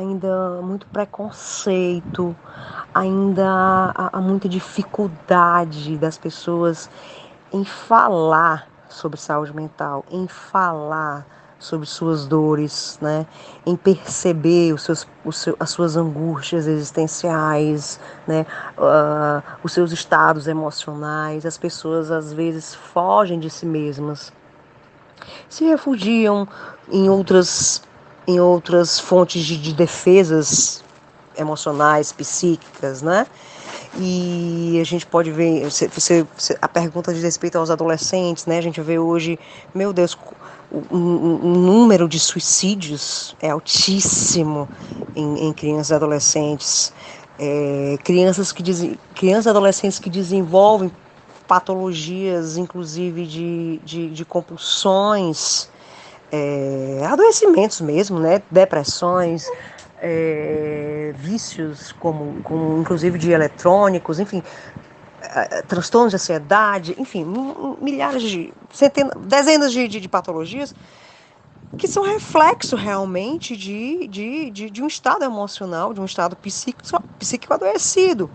ainda muito preconceito, ainda há, muita dificuldade das pessoas em falar sobre saúde mental, em falar sobre suas dores, né? em perceber os seus, os seu, as suas angústias existenciais, né? Uh, os seus estados emocionais. As pessoas às vezes fogem de si mesmas, se refugiam em outras, em outras fontes de, de defesas emocionais, psíquicas, né? E a gente pode ver, a pergunta de respeito aos adolescentes, né? A gente vê hoje, meu Deus, o, o número de suicídios é altíssimo em, em crianças e adolescentes. É, crianças que crianças e adolescentes que desenvolvem patologias, inclusive de, de, de compulsões, é, adoecimentos mesmo, né? Depressões, é, vícios, como, como inclusive de eletrônicos, enfim, é, transtornos de ansiedade, enfim, milhares de, centenas, dezenas de, de, de, patologias que são reflexo realmente de, de, de, de um estado emocional, de um estado psíquico, psíquico adoecido.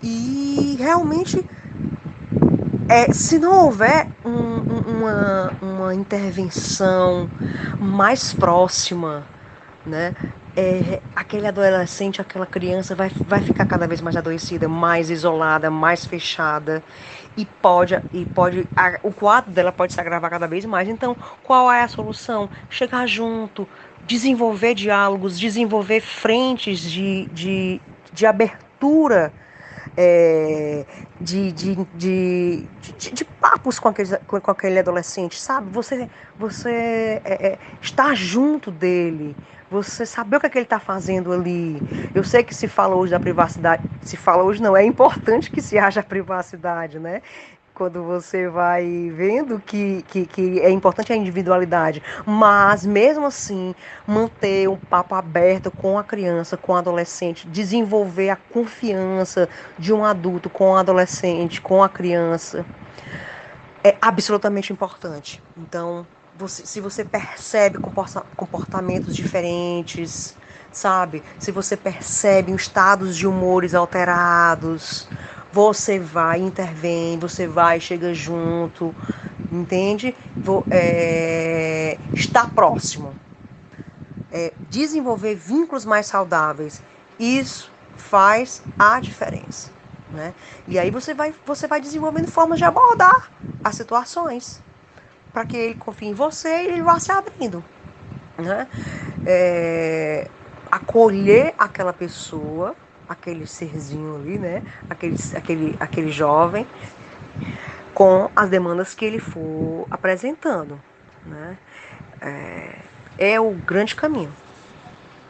E realmente, é, se não houver um, uma, uma intervenção mais próxima, né? É, aquele adolescente, aquela criança vai, vai ficar cada vez mais adoecida, mais isolada, mais fechada e pode e pode a, o quadro dela pode se agravar cada vez mais. Então, qual é a solução? Chegar junto, desenvolver diálogos, desenvolver frentes de, de, de abertura é, de, de, de, de, papos com aquele, com, aquele adolescente, sabe? Você, você é, é, estar junto dele, você saber o que, é que ele está fazendo ali. Eu sei que se fala hoje da privacidade, se fala hoje não, é importante que se haja privacidade, né? Quando você vai vendo que, que, que, é importante a individualidade, mas mesmo assim manter um papo aberto com a criança, com o adolescente, desenvolver a confiança de um adulto com o adolescente, com a criança, é absolutamente importante. Então, você, se você percebe comportamentos diferentes, sabe? Se você percebe estados de humores alterados, você vai, intervém, você vai, chega junto, entende? É, está próximo. É, desenvolver vínculos mais saudáveis, isso faz a diferença. Né? E aí você vai, você vai desenvolvendo formas de abordar as situações para que ele confie em você e ele vá se abrindo. Né? É, acolher aquela pessoa aquele serzinho ali, né? Aquele, aquele, aquele jovem, com as demandas que ele for apresentando, né? É, é o grande caminho.